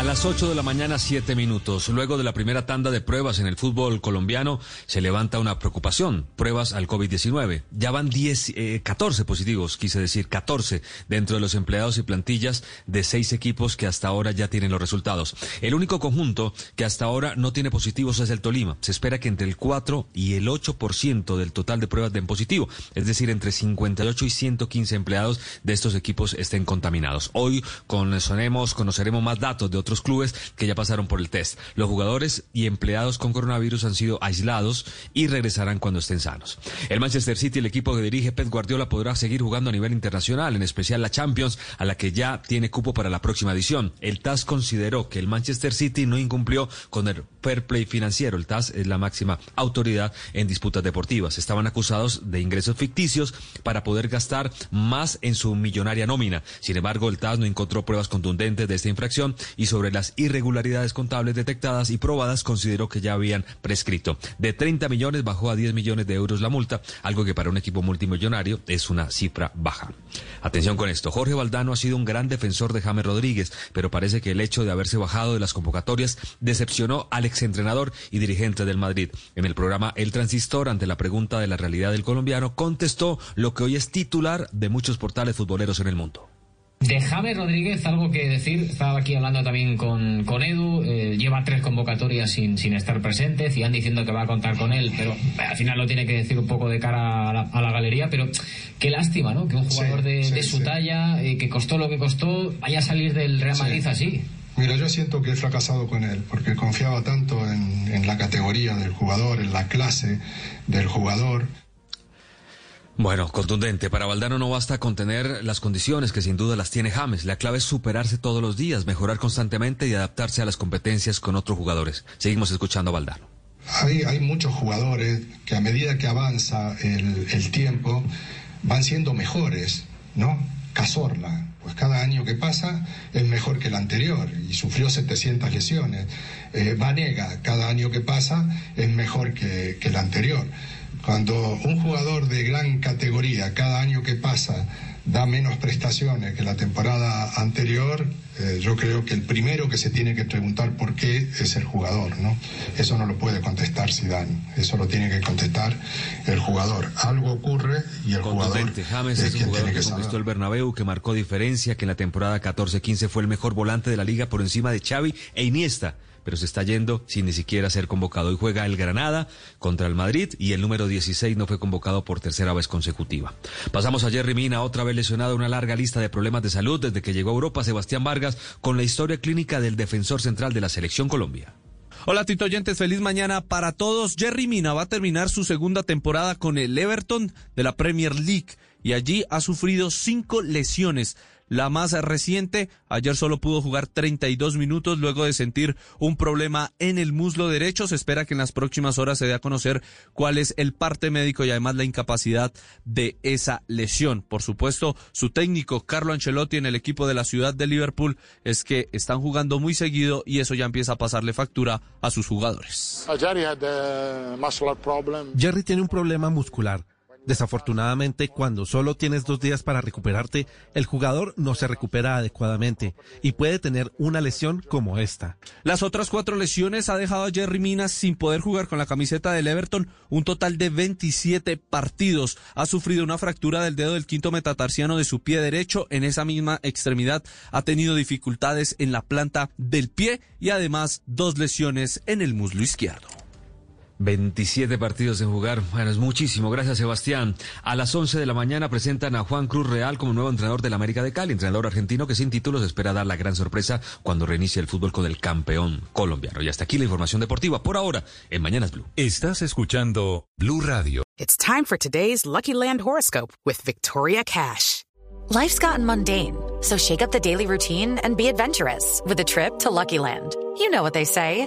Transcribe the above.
A las 8 de la mañana, 7 minutos. Luego de la primera tanda de pruebas en el fútbol colombiano, se levanta una preocupación. Pruebas al COVID-19. Ya van 10, eh, 14 positivos, quise decir 14, dentro de los empleados y plantillas de seis equipos que hasta ahora ya tienen los resultados. El único conjunto que hasta ahora no tiene positivos es el Tolima. Se espera que entre el 4 y el 8% del total de pruebas den positivo, es decir, entre 58 y 115 empleados de estos equipos estén contaminados. Hoy conoceremos, conoceremos más datos de otros clubes que ya pasaron por el test. Los jugadores y empleados con coronavirus han sido aislados y regresarán cuando estén sanos. El Manchester City, el equipo que dirige Pep Guardiola, podrá seguir jugando a nivel internacional, en especial la Champions, a la que ya tiene cupo para la próxima edición. El TAS consideró que el Manchester City no incumplió con el fair play financiero. El TAS es la máxima autoridad en disputas deportivas. Estaban acusados de ingresos ficticios para poder gastar más en su millonaria nómina. Sin embargo, el TAS no encontró pruebas contundentes de esta infracción y sobre las irregularidades contables detectadas y probadas consideró que ya habían prescrito. De 30 millones bajó a 10 millones de euros la multa, algo que para un equipo multimillonario es una cifra baja. Atención con esto, Jorge Valdano ha sido un gran defensor de James Rodríguez, pero parece que el hecho de haberse bajado de las convocatorias decepcionó al exentrenador y dirigente del Madrid. En el programa El Transistor, ante la pregunta de la realidad del colombiano, contestó lo que hoy es titular de muchos portales futboleros en el mundo. De James Rodríguez, algo que decir, estaba aquí hablando también con, con Edu, eh, lleva tres convocatorias sin, sin estar presente, Cian diciendo que va a contar con él, pero al final lo tiene que decir un poco de cara a la, a la galería, pero qué lástima, ¿no? Que un jugador de, sí, de su sí. talla, eh, que costó lo que costó, vaya a salir del Real Madrid así. Mira, yo siento que he fracasado con él, porque confiaba tanto en, en la categoría del jugador, en la clase del jugador. Bueno, contundente. Para Valdano no basta con tener las condiciones que sin duda las tiene James. La clave es superarse todos los días, mejorar constantemente y adaptarse a las competencias con otros jugadores. Seguimos escuchando a Valdano. Hay, muchos jugadores que a medida que avanza el, tiempo van siendo mejores, ¿no? Cazorla, pues cada año que pasa es mejor que el anterior y sufrió 700 lesiones. Eh, Vanega, cada año que pasa es mejor que el anterior. Cuando un jugador de gran categoría cada año que pasa da menos prestaciones que la temporada anterior, eh, yo creo que el primero que se tiene que preguntar por qué es el jugador, ¿no? Eso no lo puede contestar Zidane, eso lo tiene que contestar el jugador. Algo ocurre y el jugador. James es es un jugador que que conquistó el Bernabéu, que marcó diferencia, que en la temporada 14-15 fue el mejor volante de la liga por encima de Xavi e Iniesta. Pero se está yendo sin ni siquiera ser convocado. Y juega el Granada contra el Madrid y el número 16 no fue convocado por tercera vez consecutiva. Pasamos a Jerry Mina, otra vez lesionado, una larga lista de problemas de salud desde que llegó a Europa. Sebastián Vargas con la historia clínica del defensor central de la selección Colombia. Hola Tito Oyentes, feliz mañana para todos. Jerry Mina va a terminar su segunda temporada con el Everton de la Premier League y allí ha sufrido cinco lesiones. La más reciente, ayer solo pudo jugar 32 minutos luego de sentir un problema en el muslo derecho. Se espera que en las próximas horas se dé a conocer cuál es el parte médico y además la incapacidad de esa lesión. Por supuesto, su técnico Carlo Ancelotti en el equipo de la ciudad de Liverpool es que están jugando muy seguido y eso ya empieza a pasarle factura a sus jugadores. Jerry tiene un problema muscular. Desafortunadamente, cuando solo tienes dos días para recuperarte, el jugador no se recupera adecuadamente y puede tener una lesión como esta. Las otras cuatro lesiones ha dejado a Jerry Minas sin poder jugar con la camiseta del Everton un total de 27 partidos. Ha sufrido una fractura del dedo del quinto metatarsiano de su pie derecho. En esa misma extremidad ha tenido dificultades en la planta del pie y además dos lesiones en el muslo izquierdo. 27 partidos en jugar. Bueno, es muchísimo. Gracias, Sebastián. A las 11 de la mañana presentan a Juan Cruz Real como nuevo entrenador del América de Cali, entrenador argentino que sin títulos espera dar la gran sorpresa cuando reinicie el fútbol con el campeón colombiano. Y hasta aquí la información deportiva. Por ahora, en Mañanas Blue. Estás escuchando Blue Radio. It's time for today's Lucky Land horoscope with Victoria Cash. Life's gotten mundane, so shake up the daily routine and be adventurous with a trip to Lucky Land. You know what they say.